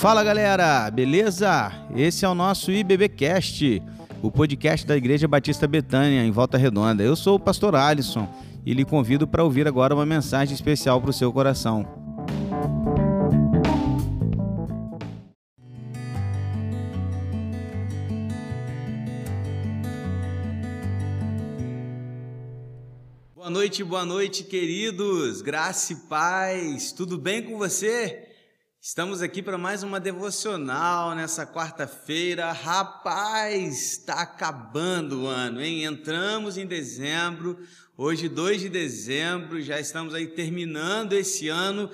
Fala galera, beleza? Esse é o nosso IBBcast, o podcast da Igreja Batista Betânia, em Volta Redonda. Eu sou o pastor Alisson e lhe convido para ouvir agora uma mensagem especial para o seu coração. Boa noite, boa noite, queridos. Graça e paz. Tudo bem com você? Estamos aqui para mais uma devocional nessa quarta-feira. Rapaz, está acabando o ano, hein? Entramos em dezembro, hoje 2 de dezembro, já estamos aí terminando esse ano.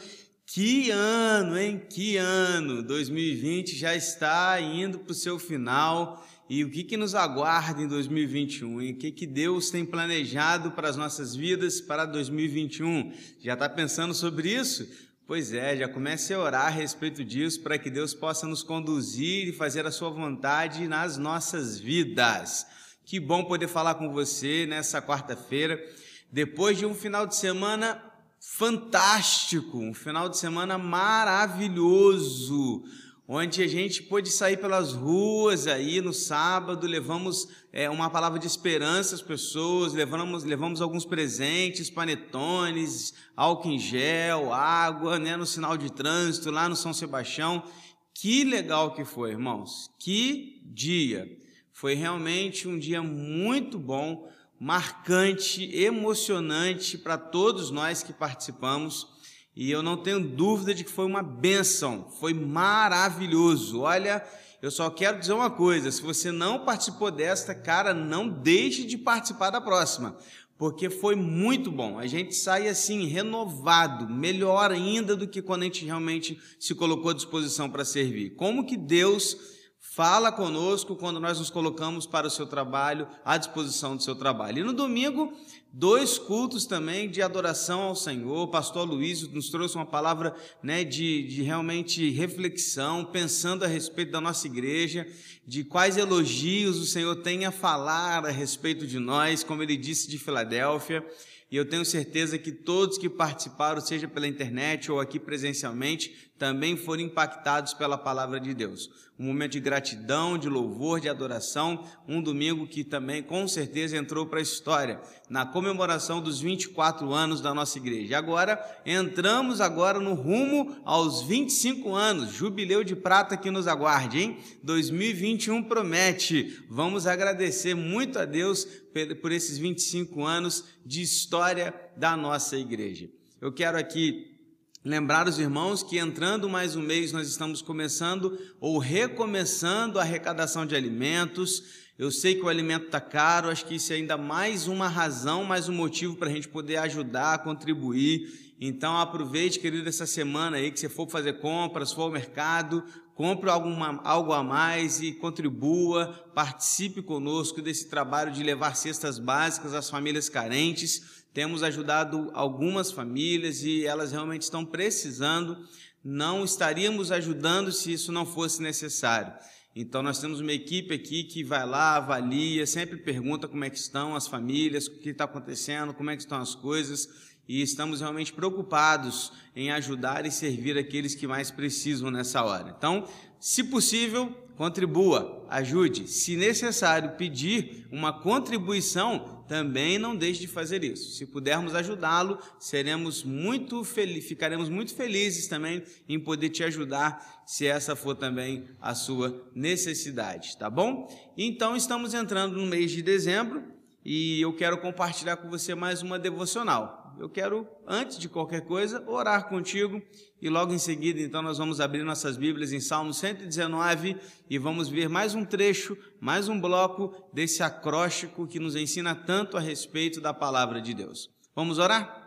Que ano, hein? Que ano! 2020 já está indo para o seu final. E o que, que nos aguarda em 2021? E o que, que Deus tem planejado para as nossas vidas para 2021? Já está pensando sobre isso? Pois é, já comece a orar a respeito disso para que Deus possa nos conduzir e fazer a sua vontade nas nossas vidas. Que bom poder falar com você nessa quarta-feira, depois de um final de semana fantástico, um final de semana maravilhoso onde a gente pôde sair pelas ruas aí no sábado, levamos é, uma palavra de esperança às pessoas, levamos, levamos alguns presentes, panetones, álcool em gel, água, né, no sinal de trânsito, lá no São Sebastião. Que legal que foi, irmãos! Que dia! Foi realmente um dia muito bom, marcante, emocionante para todos nós que participamos. E eu não tenho dúvida de que foi uma benção, foi maravilhoso. Olha, eu só quero dizer uma coisa: se você não participou desta, cara, não deixe de participar da próxima, porque foi muito bom. A gente sai assim, renovado, melhor ainda do que quando a gente realmente se colocou à disposição para servir. Como que Deus fala conosco quando nós nos colocamos para o seu trabalho, à disposição do seu trabalho. E no domingo, dois cultos também de adoração ao Senhor. O pastor Luiz nos trouxe uma palavra né, de, de realmente reflexão, pensando a respeito da nossa igreja, de quais elogios o Senhor tem a falar a respeito de nós, como ele disse de Filadélfia e eu tenho certeza que todos que participaram, seja pela internet ou aqui presencialmente, também foram impactados pela palavra de Deus. Um momento de gratidão, de louvor, de adoração, um domingo que também com certeza entrou para a história, na comemoração dos 24 anos da nossa igreja. Agora, entramos agora no rumo aos 25 anos, jubileu de prata que nos aguarde, hein? 2021 promete. Vamos agradecer muito a Deus por esses 25 anos de história da nossa igreja. Eu quero aqui lembrar os irmãos que entrando mais um mês nós estamos começando ou recomeçando a arrecadação de alimentos. Eu sei que o alimento está caro, acho que isso é ainda mais uma razão, mais um motivo para a gente poder ajudar, contribuir. Então aproveite, querido, essa semana aí que você for fazer compras, for ao mercado, compre alguma, algo a mais e contribua, participe conosco desse trabalho de levar cestas básicas às famílias carentes. Temos ajudado algumas famílias e elas realmente estão precisando. Não estaríamos ajudando se isso não fosse necessário. Então nós temos uma equipe aqui que vai lá, avalia, sempre pergunta como é que estão as famílias, o que está acontecendo, como é que estão as coisas e estamos realmente preocupados em ajudar e servir aqueles que mais precisam nessa hora. Então, se possível, contribua, ajude. Se necessário pedir uma contribuição, também não deixe de fazer isso. Se pudermos ajudá-lo, seremos muito ficaremos muito felizes também em poder te ajudar, se essa for também a sua necessidade, tá bom? Então, estamos entrando no mês de dezembro e eu quero compartilhar com você mais uma devocional eu quero, antes de qualquer coisa, orar contigo e logo em seguida, então, nós vamos abrir nossas Bíblias em Salmo 119 e vamos ver mais um trecho, mais um bloco desse acróstico que nos ensina tanto a respeito da palavra de Deus. Vamos orar?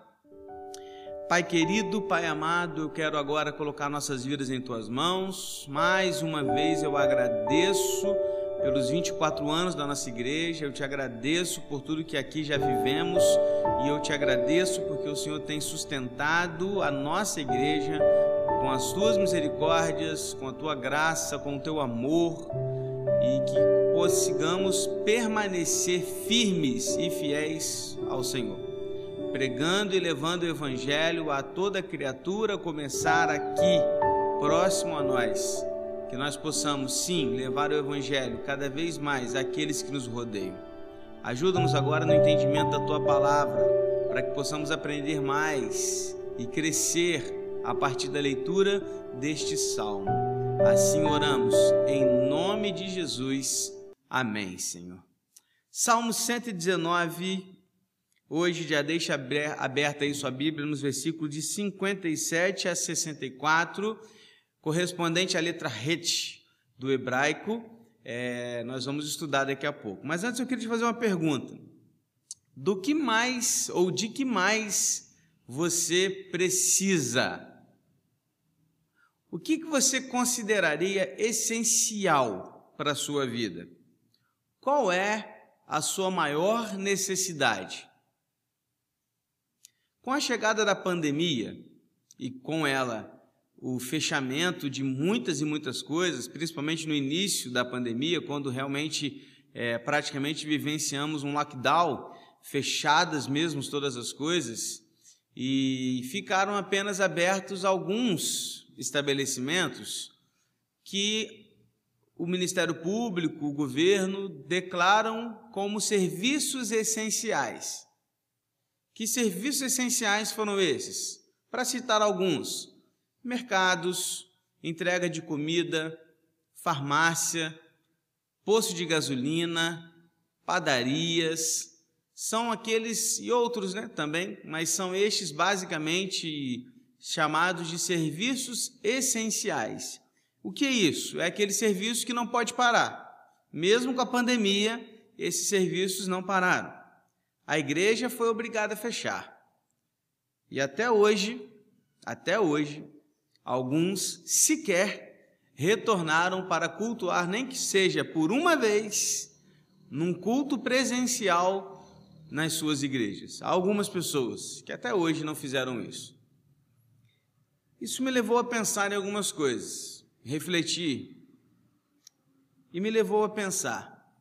Pai querido, Pai amado, eu quero agora colocar nossas vidas em tuas mãos. Mais uma vez eu agradeço pelos 24 anos da nossa igreja. Eu te agradeço por tudo que aqui já vivemos e eu te agradeço porque o Senhor tem sustentado a nossa igreja com as tuas misericórdias, com a tua graça, com o teu amor e que consigamos permanecer firmes e fiéis ao Senhor. Pregando e levando o evangelho a toda criatura, começar aqui próximo a nós, que nós possamos sim levar o Evangelho cada vez mais àqueles que nos rodeiam. Ajuda-nos agora no entendimento da tua palavra, para que possamos aprender mais e crescer a partir da leitura deste salmo. Assim oramos, em nome de Jesus. Amém, Senhor. Salmo 119, hoje já deixa aberta aí sua Bíblia nos versículos de 57 a 64, correspondente à letra Het do hebraico. É, nós vamos estudar daqui a pouco. Mas antes eu queria te fazer uma pergunta. Do que mais ou de que mais você precisa? O que, que você consideraria essencial para a sua vida? Qual é a sua maior necessidade? Com a chegada da pandemia e com ela o fechamento de muitas e muitas coisas, principalmente no início da pandemia, quando realmente é, praticamente vivenciamos um lockdown, fechadas mesmo todas as coisas, e ficaram apenas abertos alguns estabelecimentos que o Ministério Público, o governo declaram como serviços essenciais. Que serviços essenciais foram esses? Para citar alguns: mercados, entrega de comida, farmácia, posto de gasolina, padarias, são aqueles e outros, né, também, mas são estes basicamente chamados de serviços essenciais. O que é isso? É aquele serviço que não pode parar. Mesmo com a pandemia, esses serviços não pararam. A igreja foi obrigada a fechar. E até hoje, até hoje, alguns sequer retornaram para cultuar, nem que seja por uma vez, num culto presencial nas suas igrejas. Há algumas pessoas que até hoje não fizeram isso. Isso me levou a pensar em algumas coisas, refletir, e me levou a pensar: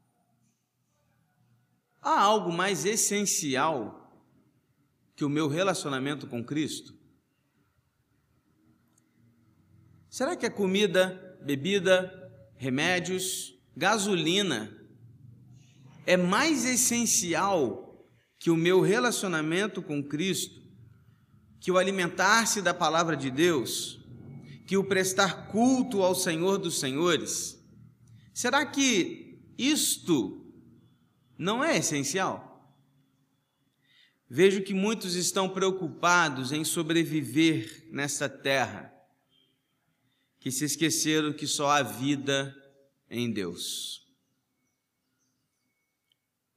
há algo mais essencial que o meu relacionamento com Cristo? Será que a comida, bebida, remédios, gasolina é mais essencial que o meu relacionamento com Cristo? que o alimentar-se da palavra de Deus, que o prestar culto ao Senhor dos Senhores, será que isto não é essencial? Vejo que muitos estão preocupados em sobreviver nesta terra, que se esqueceram que só há vida em Deus.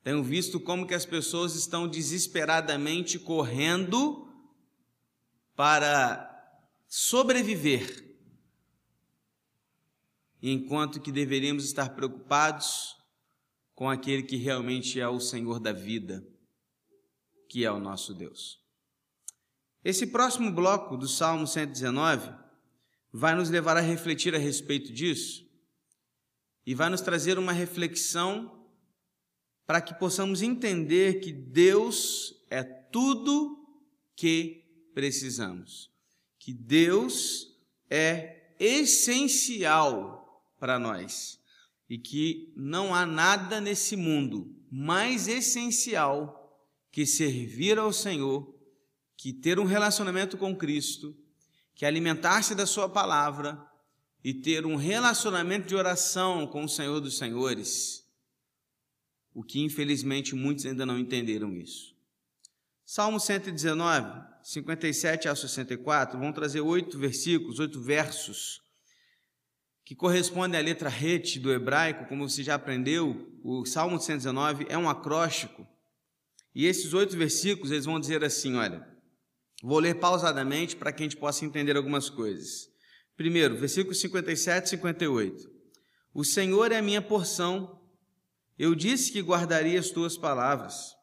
Tenho visto como que as pessoas estão desesperadamente correndo para sobreviver, enquanto que deveríamos estar preocupados com aquele que realmente é o Senhor da vida, que é o nosso Deus. Esse próximo bloco do Salmo 119 vai nos levar a refletir a respeito disso e vai nos trazer uma reflexão para que possamos entender que Deus é tudo que precisamos. Que Deus é essencial para nós e que não há nada nesse mundo mais essencial que servir ao Senhor, que ter um relacionamento com Cristo, que alimentar-se da Sua palavra e ter um relacionamento de oração com o Senhor dos Senhores. O que infelizmente muitos ainda não entenderam isso. Salmo 119, 57 a 64, vão trazer oito versículos, oito versos, que correspondem à letra Het do hebraico, como você já aprendeu, o Salmo 119 é um acróstico. E esses oito versículos, eles vão dizer assim, olha, vou ler pausadamente para que a gente possa entender algumas coisas. Primeiro, versículos 57 e 58. O Senhor é a minha porção, eu disse que guardaria as tuas palavras.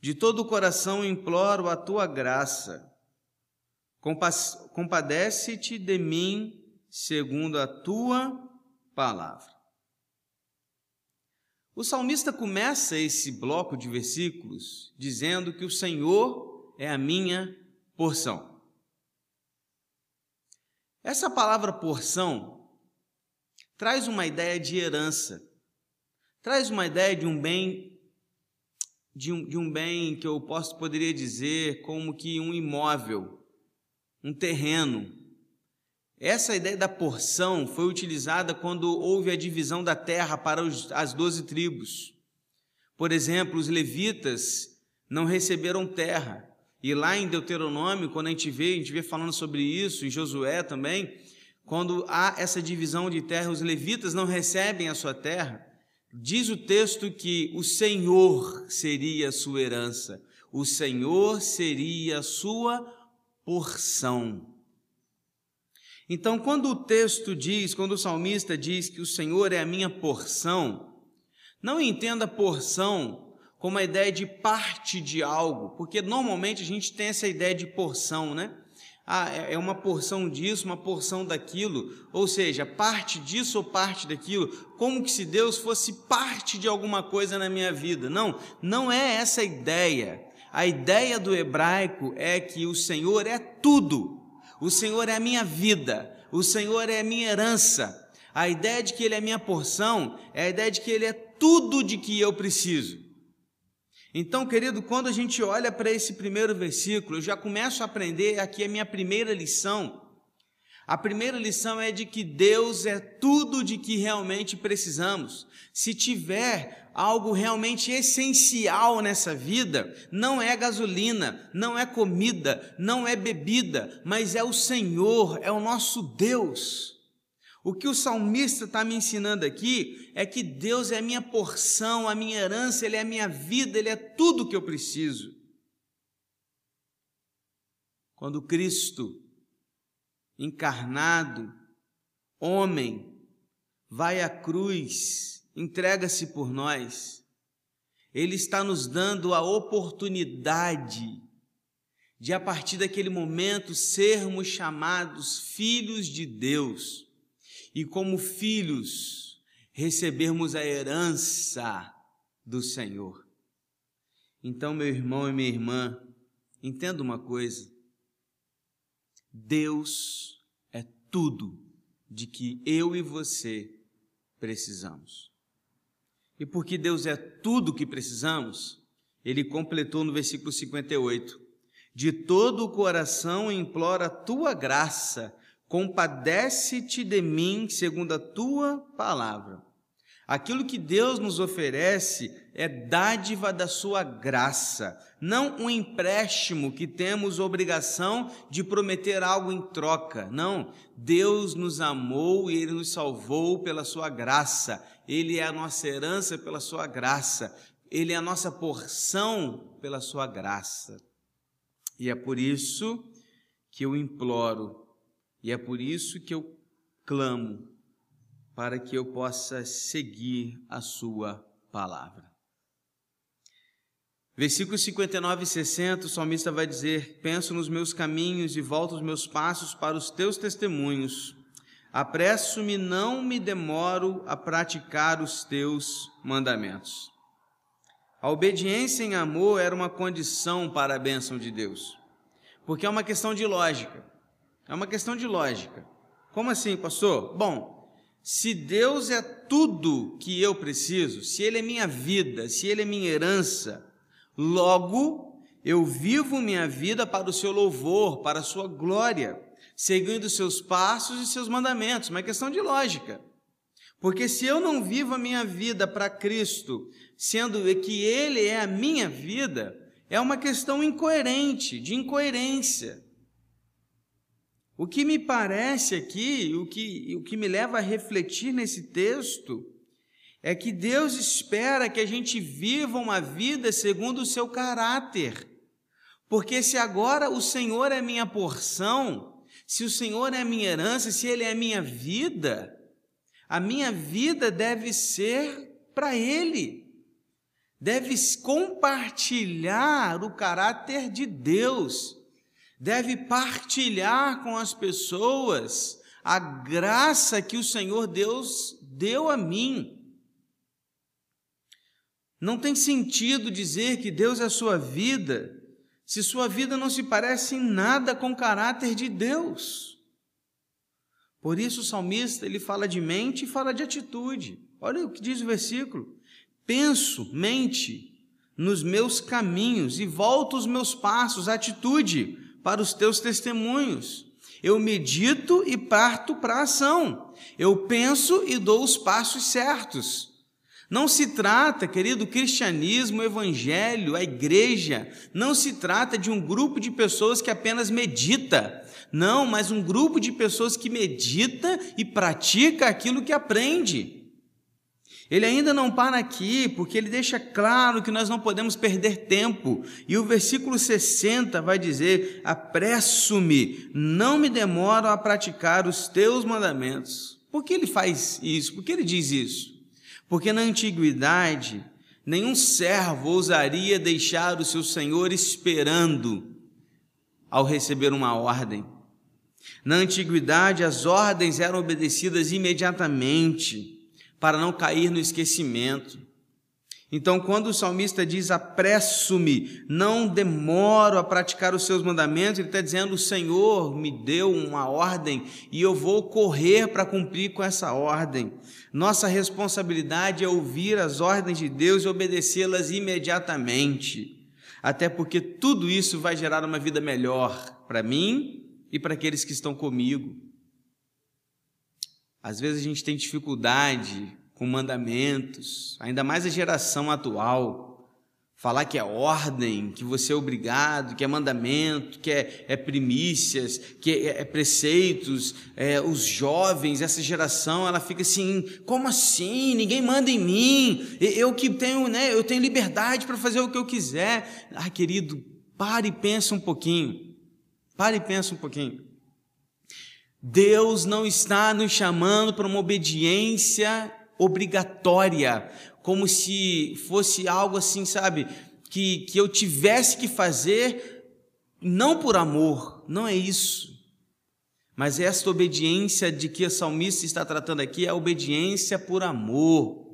De todo o coração imploro a tua graça. Compadece-te de mim segundo a tua palavra. O salmista começa esse bloco de versículos dizendo que o Senhor é a minha porção. Essa palavra porção traz uma ideia de herança, traz uma ideia de um bem de um, de um bem que eu posso poderia dizer como que um imóvel, um terreno. Essa ideia da porção foi utilizada quando houve a divisão da terra para os, as doze tribos. Por exemplo, os levitas não receberam terra. E lá em Deuteronômio, quando a gente vê, a gente vê falando sobre isso, em Josué também, quando há essa divisão de terra, os levitas não recebem a sua terra, diz o texto que o Senhor seria a sua herança, o Senhor seria a sua porção. Então, quando o texto diz, quando o salmista diz que o Senhor é a minha porção, não entenda porção como a ideia de parte de algo, porque normalmente a gente tem essa ideia de porção, né? Ah, é, é uma porção disso, uma porção daquilo, ou seja, parte disso ou parte daquilo, como que se Deus fosse parte de alguma coisa na minha vida. Não, não é essa a ideia. A ideia do hebraico é que o Senhor é tudo, o Senhor é a minha vida, o Senhor é a minha herança. A ideia de que Ele é minha porção é a ideia de que Ele é tudo de que eu preciso. Então, querido, quando a gente olha para esse primeiro versículo, eu já começo a aprender aqui a minha primeira lição. A primeira lição é de que Deus é tudo de que realmente precisamos. Se tiver algo realmente essencial nessa vida, não é gasolina, não é comida, não é bebida, mas é o Senhor, é o nosso Deus. O que o salmista está me ensinando aqui é que Deus é a minha porção, a minha herança, Ele é a minha vida, Ele é tudo que eu preciso. Quando Cristo, encarnado, homem, vai à cruz, entrega-se por nós, Ele está nos dando a oportunidade de, a partir daquele momento, sermos chamados filhos de Deus e, como filhos, recebermos a herança do Senhor. Então, meu irmão e minha irmã, entenda uma coisa: Deus é tudo de que eu e você precisamos. E porque Deus é tudo que precisamos, ele completou no versículo 58: De todo o coração implora a tua graça compadece-te de mim segundo a tua palavra. Aquilo que Deus nos oferece é dádiva da sua graça, não um empréstimo que temos obrigação de prometer algo em troca. Não, Deus nos amou e ele nos salvou pela sua graça. Ele é a nossa herança pela sua graça. Ele é a nossa porção pela sua graça. E é por isso que eu imploro e é por isso que eu clamo para que eu possa seguir a sua palavra. Versículos 59 e 60, o salmista vai dizer: Penso nos meus caminhos e volto os meus passos para os teus testemunhos. Apresso-me, não me demoro a praticar os teus mandamentos. A obediência em amor era uma condição para a bênção de Deus, porque é uma questão de lógica. É uma questão de lógica. Como assim, pastor? Bom, se Deus é tudo que eu preciso, se Ele é minha vida, se Ele é minha herança, logo eu vivo minha vida para o seu louvor, para a sua glória, seguindo seus passos e seus mandamentos. Uma questão de lógica. Porque se eu não vivo a minha vida para Cristo, sendo que Ele é a minha vida, é uma questão incoerente, de incoerência. O que me parece aqui, o que, o que me leva a refletir nesse texto, é que Deus espera que a gente viva uma vida segundo o seu caráter. Porque se agora o Senhor é minha porção, se o Senhor é minha herança, se Ele é minha vida, a minha vida deve ser para Ele. Deve compartilhar o caráter de Deus deve partilhar com as pessoas a graça que o Senhor Deus deu a mim. Não tem sentido dizer que Deus é a sua vida se sua vida não se parece em nada com o caráter de Deus. Por isso o salmista ele fala de mente e fala de atitude. Olha o que diz o versículo: penso, mente, nos meus caminhos e volto os meus passos, atitude para os teus testemunhos. Eu medito e parto para a ação. Eu penso e dou os passos certos. Não se trata, querido, cristianismo, evangelho, a igreja, não se trata de um grupo de pessoas que apenas medita. Não, mas um grupo de pessoas que medita e pratica aquilo que aprende. Ele ainda não para aqui, porque ele deixa claro que nós não podemos perder tempo. E o versículo 60 vai dizer: Apresso-me, não me demoro a praticar os teus mandamentos. Por que ele faz isso? Por que ele diz isso? Porque na antiguidade, nenhum servo ousaria deixar o seu senhor esperando ao receber uma ordem. Na antiguidade, as ordens eram obedecidas imediatamente para não cair no esquecimento. Então, quando o salmista diz apresso-me, não demoro a praticar os seus mandamentos, ele está dizendo: o Senhor me deu uma ordem e eu vou correr para cumprir com essa ordem. Nossa responsabilidade é ouvir as ordens de Deus e obedecê-las imediatamente, até porque tudo isso vai gerar uma vida melhor para mim e para aqueles que estão comigo. Às vezes a gente tem dificuldade com mandamentos, ainda mais a geração atual. Falar que é ordem, que você é obrigado, que é mandamento, que é, é primícias, que é, é preceitos. É, os jovens, essa geração, ela fica assim: como assim? Ninguém manda em mim. Eu que tenho, né? Eu tenho liberdade para fazer o que eu quiser. Ah, querido, pare e pensa um pouquinho. Pare e pensa um pouquinho. Deus não está nos chamando para uma obediência obrigatória, como se fosse algo assim, sabe, que, que eu tivesse que fazer, não por amor, não é isso. Mas esta obediência de que a salmista está tratando aqui é a obediência por amor.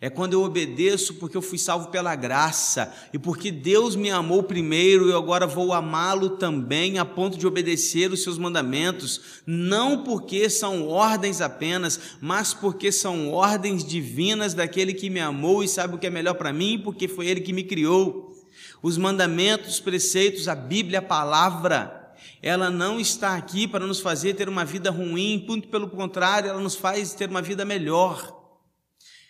É quando eu obedeço porque eu fui salvo pela graça e porque Deus me amou primeiro e agora vou amá-lo também a ponto de obedecer os seus mandamentos, não porque são ordens apenas, mas porque são ordens divinas daquele que me amou e sabe o que é melhor para mim, porque foi ele que me criou. Os mandamentos, os preceitos, a Bíblia, a palavra, ela não está aqui para nos fazer ter uma vida ruim, muito pelo contrário, ela nos faz ter uma vida melhor.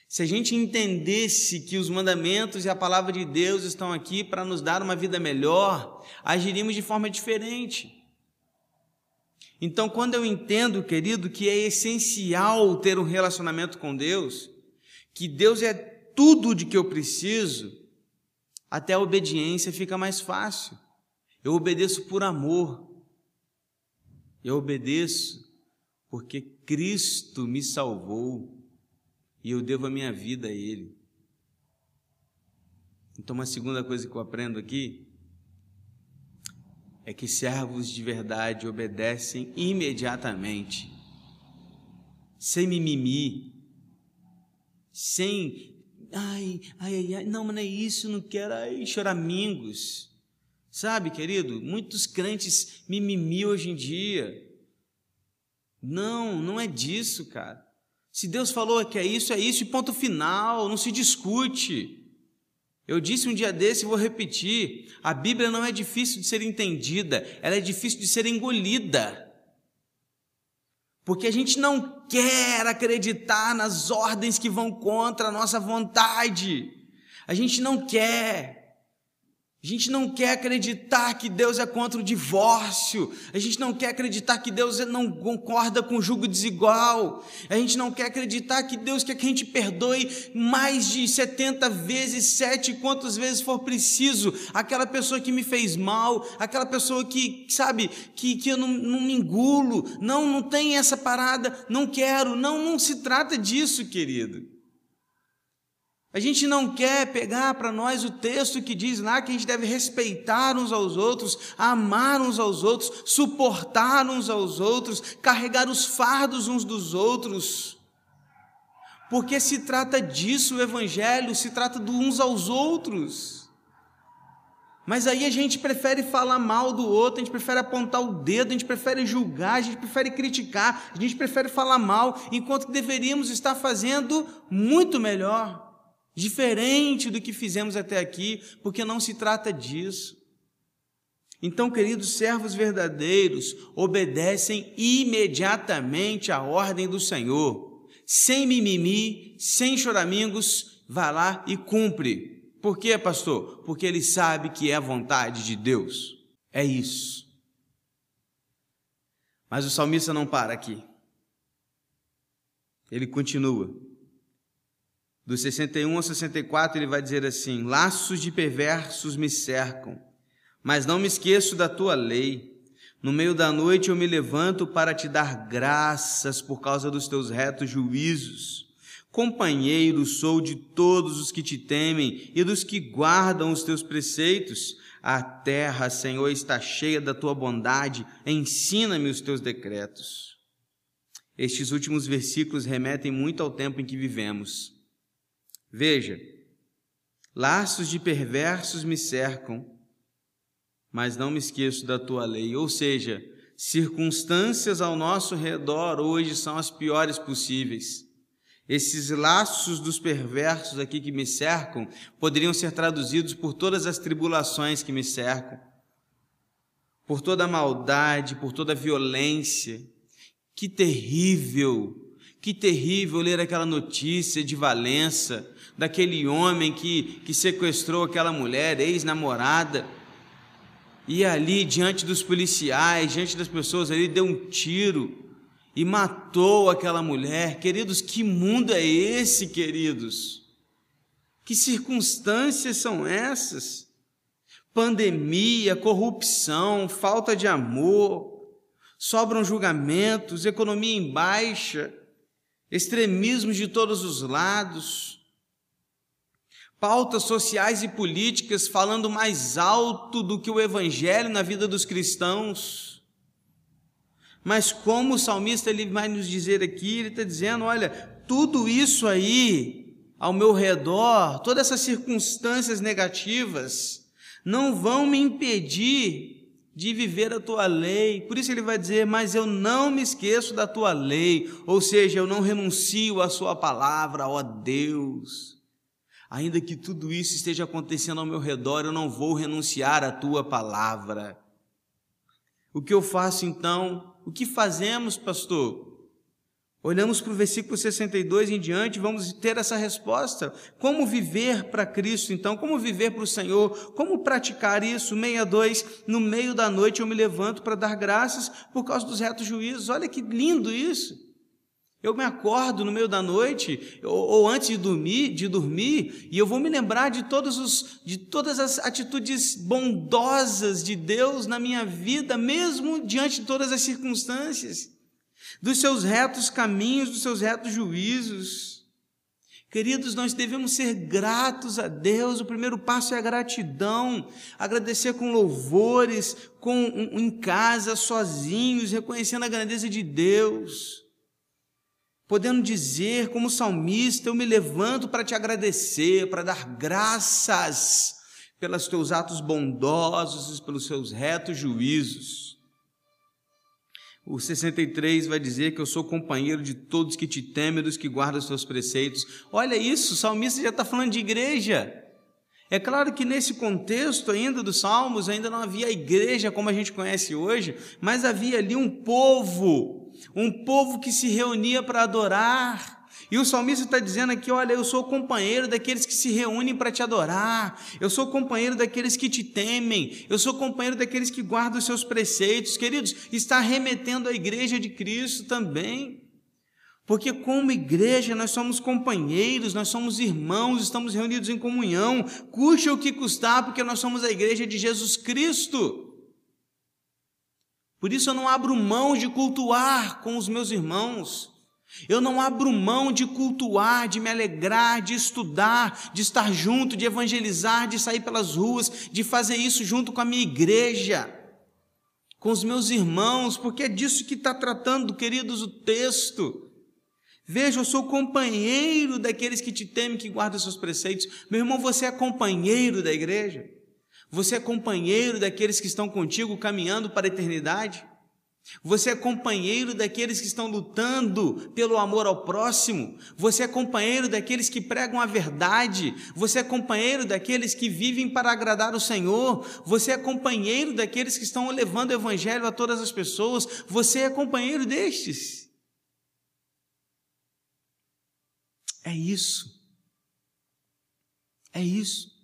Se a gente entendesse que os mandamentos e a palavra de Deus estão aqui para nos dar uma vida melhor, agiríamos de forma diferente. Então, quando eu entendo, querido, que é essencial ter um relacionamento com Deus, que Deus é tudo de que eu preciso, até a obediência fica mais fácil. Eu obedeço por amor. Eu obedeço porque Cristo me salvou e eu devo a minha vida a Ele. Então, uma segunda coisa que eu aprendo aqui é que servos de verdade obedecem imediatamente, sem mimimi, sem ai, ai, ai, não, mas não é isso, não quero, ai, choramingos. Sabe, querido, muitos crentes mimimi hoje em dia. Não, não é disso, cara. Se Deus falou que é isso, é isso, e ponto final, não se discute. Eu disse um dia desse e vou repetir: a Bíblia não é difícil de ser entendida, ela é difícil de ser engolida. Porque a gente não quer acreditar nas ordens que vão contra a nossa vontade. A gente não quer. A gente não quer acreditar que Deus é contra o divórcio. A gente não quer acreditar que Deus não concorda com o jugo desigual. A gente não quer acreditar que Deus quer que a gente perdoe mais de 70 vezes, sete, quantas vezes for preciso. Aquela pessoa que me fez mal, aquela pessoa que, sabe, que, que eu não, não me engulo. Não, não tem essa parada, não quero. Não, não se trata disso, querido. A gente não quer pegar para nós o texto que diz lá que a gente deve respeitar uns aos outros, amar uns aos outros, suportar uns aos outros, carregar os fardos uns dos outros. Porque se trata disso o Evangelho, se trata de uns aos outros. Mas aí a gente prefere falar mal do outro, a gente prefere apontar o dedo, a gente prefere julgar, a gente prefere criticar, a gente prefere falar mal, enquanto deveríamos estar fazendo muito melhor, diferente do que fizemos até aqui, porque não se trata disso. Então, queridos servos verdadeiros, obedecem imediatamente à ordem do Senhor, sem mimimi, sem choramingos, vá lá e cumpre. Por quê, pastor? Porque ele sabe que é a vontade de Deus. É isso. Mas o salmista não para aqui. Ele continua. Do 61 ao 64, ele vai dizer assim: Laços de perversos me cercam, mas não me esqueço da tua lei. No meio da noite eu me levanto para te dar graças por causa dos teus retos juízos. Companheiro sou de todos os que te temem e dos que guardam os teus preceitos. A terra, Senhor, está cheia da tua bondade, ensina-me os teus decretos. Estes últimos versículos remetem muito ao tempo em que vivemos. Veja, laços de perversos me cercam, mas não me esqueço da tua lei. Ou seja, circunstâncias ao nosso redor hoje são as piores possíveis. Esses laços dos perversos aqui que me cercam poderiam ser traduzidos por todas as tribulações que me cercam, por toda a maldade, por toda a violência. Que terrível, que terrível ler aquela notícia de Valença, daquele homem que, que sequestrou aquela mulher, ex-namorada, e ali diante dos policiais, diante das pessoas ali, deu um tiro e matou aquela mulher. Queridos, que mundo é esse, queridos? Que circunstâncias são essas? Pandemia, corrupção, falta de amor, sobram julgamentos, economia em baixa, extremismos de todos os lados, pautas sociais e políticas falando mais alto do que o evangelho na vida dos cristãos. Mas como o salmista ele vai nos dizer aqui, ele está dizendo: olha, tudo isso aí ao meu redor, todas essas circunstâncias negativas, não vão me impedir de viver a tua lei. Por isso ele vai dizer: Mas eu não me esqueço da tua lei, ou seja, eu não renuncio à sua palavra, ó Deus. Ainda que tudo isso esteja acontecendo ao meu redor, eu não vou renunciar à tua palavra. O que eu faço então? O que fazemos, pastor? Olhamos para o versículo 62 em diante, vamos ter essa resposta. Como viver para Cristo, então? Como viver para o Senhor? Como praticar isso? 62, no meio da noite eu me levanto para dar graças por causa dos retos juízos. Olha que lindo isso. Eu me acordo no meio da noite ou, ou, antes de dormir, de dormir, e eu vou me lembrar de todos os de todas as atitudes bondosas de Deus na minha vida, mesmo diante de todas as circunstâncias, dos seus retos caminhos, dos seus retos juízos. Queridos, nós devemos ser gratos a Deus. O primeiro passo é a gratidão, agradecer com louvores, com em casa, sozinhos, reconhecendo a grandeza de Deus podendo dizer, como salmista, eu me levanto para te agradecer, para dar graças pelos teus atos bondosos e pelos seus retos juízos. O 63 vai dizer que eu sou companheiro de todos que te temem, dos que guardam os teus preceitos. Olha isso, o salmista já está falando de igreja. É claro que nesse contexto ainda dos Salmos, ainda não havia a igreja como a gente conhece hoje, mas havia ali um povo, um povo que se reunia para adorar. E o salmista está dizendo aqui: olha, eu sou companheiro daqueles que se reúnem para te adorar, eu sou companheiro daqueles que te temem, eu sou companheiro daqueles que guardam os seus preceitos. Queridos, está remetendo à igreja de Cristo também. Porque, como igreja, nós somos companheiros, nós somos irmãos, estamos reunidos em comunhão, custe o que custar, porque nós somos a igreja de Jesus Cristo. Por isso eu não abro mão de cultuar com os meus irmãos, eu não abro mão de cultuar, de me alegrar, de estudar, de estar junto, de evangelizar, de sair pelas ruas, de fazer isso junto com a minha igreja, com os meus irmãos, porque é disso que está tratando, queridos, o texto. Veja, eu sou companheiro daqueles que te temem, que guardam seus preceitos. Meu irmão, você é companheiro da igreja. Você é companheiro daqueles que estão contigo caminhando para a eternidade? Você é companheiro daqueles que estão lutando pelo amor ao próximo. Você é companheiro daqueles que pregam a verdade. Você é companheiro daqueles que vivem para agradar o Senhor. Você é companheiro daqueles que estão levando o Evangelho a todas as pessoas. Você é companheiro destes. É isso. É isso.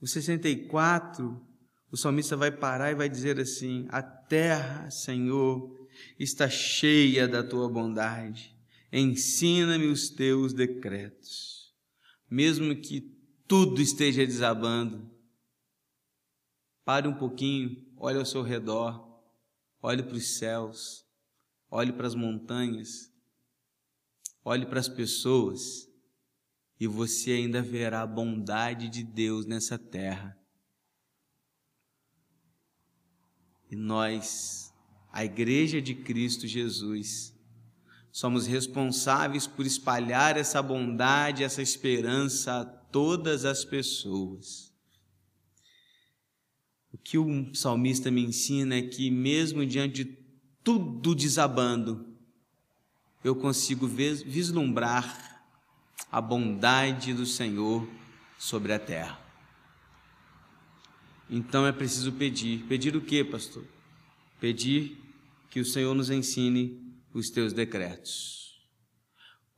O 64 o salmista vai parar e vai dizer assim: A terra, Senhor, está cheia da tua bondade. Ensina-me os teus decretos. Mesmo que tudo esteja desabando, pare um pouquinho, olhe ao seu redor, olhe para os céus, olhe para as montanhas, olhe para as pessoas, e você ainda verá a bondade de Deus nessa terra E nós, a Igreja de Cristo Jesus, somos responsáveis por espalhar essa bondade, essa esperança a todas as pessoas. O que o salmista me ensina é que, mesmo diante de tudo desabando, eu consigo vislumbrar a bondade do Senhor sobre a terra. Então é preciso pedir. Pedir o que, pastor? Pedir que o Senhor nos ensine os teus decretos.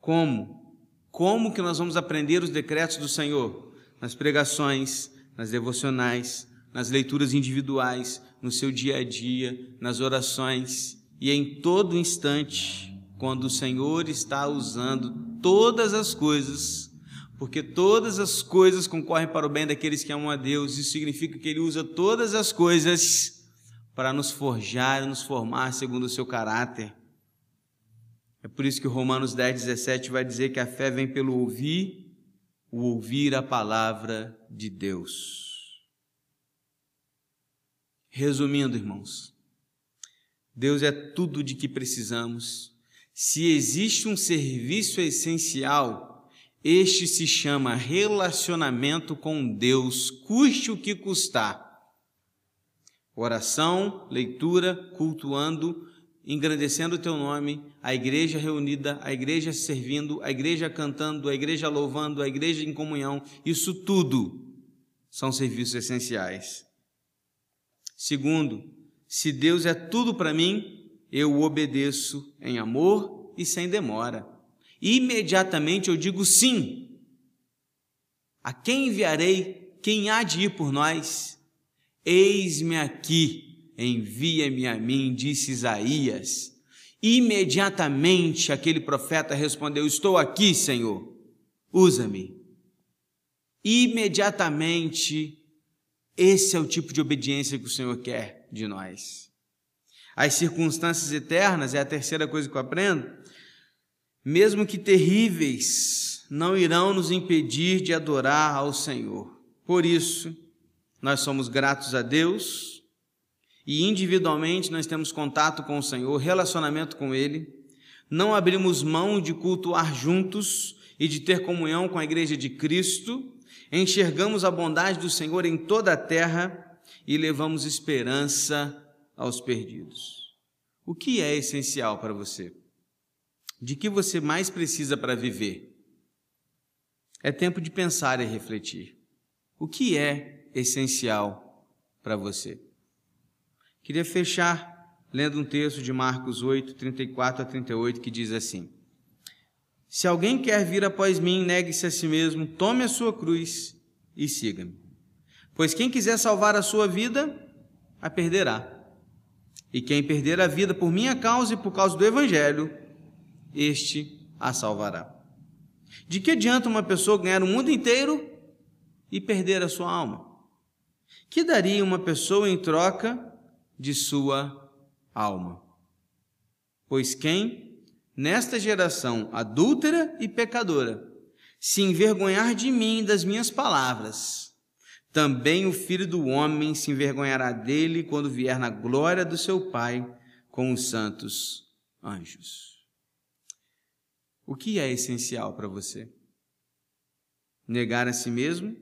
Como? Como que nós vamos aprender os decretos do Senhor? Nas pregações, nas devocionais, nas leituras individuais, no seu dia a dia, nas orações e em todo instante, quando o Senhor está usando todas as coisas porque todas as coisas concorrem para o bem daqueles que amam a Deus. Isso significa que Ele usa todas as coisas para nos forjar nos formar segundo o seu caráter. É por isso que Romanos 10, 17 vai dizer que a fé vem pelo ouvir, o ouvir a palavra de Deus. Resumindo, irmãos, Deus é tudo de que precisamos. Se existe um serviço essencial, este se chama relacionamento com Deus, custe o que custar. Oração, leitura, cultuando, engrandecendo o teu nome, a igreja reunida, a igreja servindo, a igreja cantando, a igreja louvando, a igreja em comunhão, isso tudo são serviços essenciais. Segundo, se Deus é tudo para mim, eu o obedeço em amor e sem demora imediatamente eu digo sim. A quem enviarei? Quem há de ir por nós? Eis-me aqui, envia-me a mim, disse Isaías. Imediatamente aquele profeta respondeu: Estou aqui, Senhor, usa-me. Imediatamente, esse é o tipo de obediência que o Senhor quer de nós. As circunstâncias eternas é a terceira coisa que eu aprendo mesmo que terríveis, não irão nos impedir de adorar ao Senhor. Por isso, nós somos gratos a Deus e individualmente nós temos contato com o Senhor, relacionamento com Ele. Não abrimos mão de cultuar juntos e de ter comunhão com a Igreja de Cristo. Enxergamos a bondade do Senhor em toda a terra e levamos esperança aos perdidos. O que é essencial para você? De que você mais precisa para viver. É tempo de pensar e refletir. O que é essencial para você? Queria fechar lendo um texto de Marcos 8, 34 a 38, que diz assim: Se alguém quer vir após mim, negue-se a si mesmo, tome a sua cruz e siga-me. Pois quem quiser salvar a sua vida, a perderá. E quem perder a vida por minha causa e por causa do Evangelho, este a salvará. De que adianta uma pessoa ganhar o mundo inteiro e perder a sua alma? Que daria uma pessoa em troca de sua alma? Pois quem, nesta geração adúltera e pecadora, se envergonhar de mim e das minhas palavras, também o filho do homem se envergonhará dele quando vier na glória do seu Pai com os santos anjos. O que é essencial para você? Negar a si mesmo,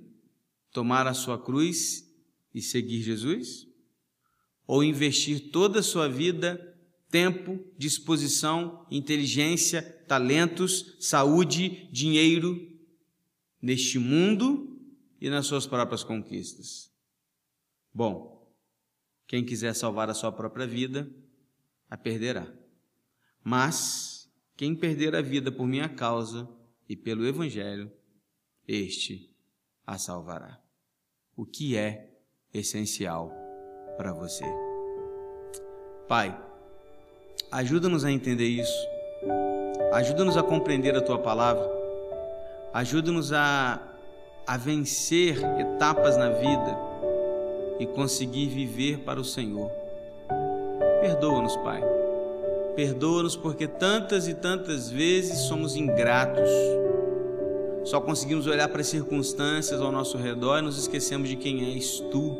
tomar a sua cruz e seguir Jesus? Ou investir toda a sua vida, tempo, disposição, inteligência, talentos, saúde, dinheiro neste mundo e nas suas próprias conquistas? Bom, quem quiser salvar a sua própria vida, a perderá. Mas quem perder a vida por minha causa e pelo Evangelho, este a salvará. O que é essencial para você? Pai, ajuda-nos a entender isso. Ajuda-nos a compreender a tua palavra. Ajuda-nos a, a vencer etapas na vida e conseguir viver para o Senhor. Perdoa-nos, Pai. Perdoa-nos porque tantas e tantas vezes somos ingratos só conseguimos olhar para as circunstâncias ao nosso redor e nos esquecemos de quem és tu.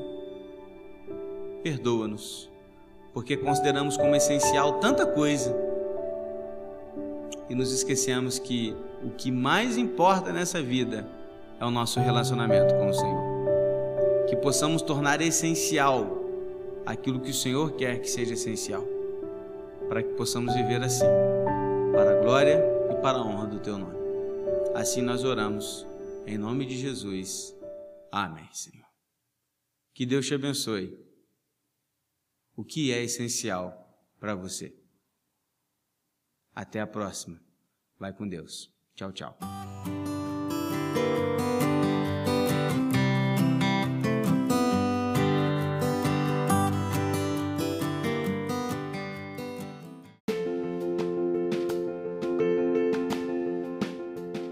Perdoa-nos, porque consideramos como essencial tanta coisa e nos esquecemos que o que mais importa nessa vida é o nosso relacionamento com o Senhor. Que possamos tornar essencial aquilo que o Senhor quer que seja essencial, para que possamos viver assim, para a glória e para a honra do Teu nome. Assim nós oramos, em nome de Jesus. Amém, Senhor. Que Deus te abençoe. O que é essencial para você? Até a próxima. Vai com Deus. Tchau, tchau.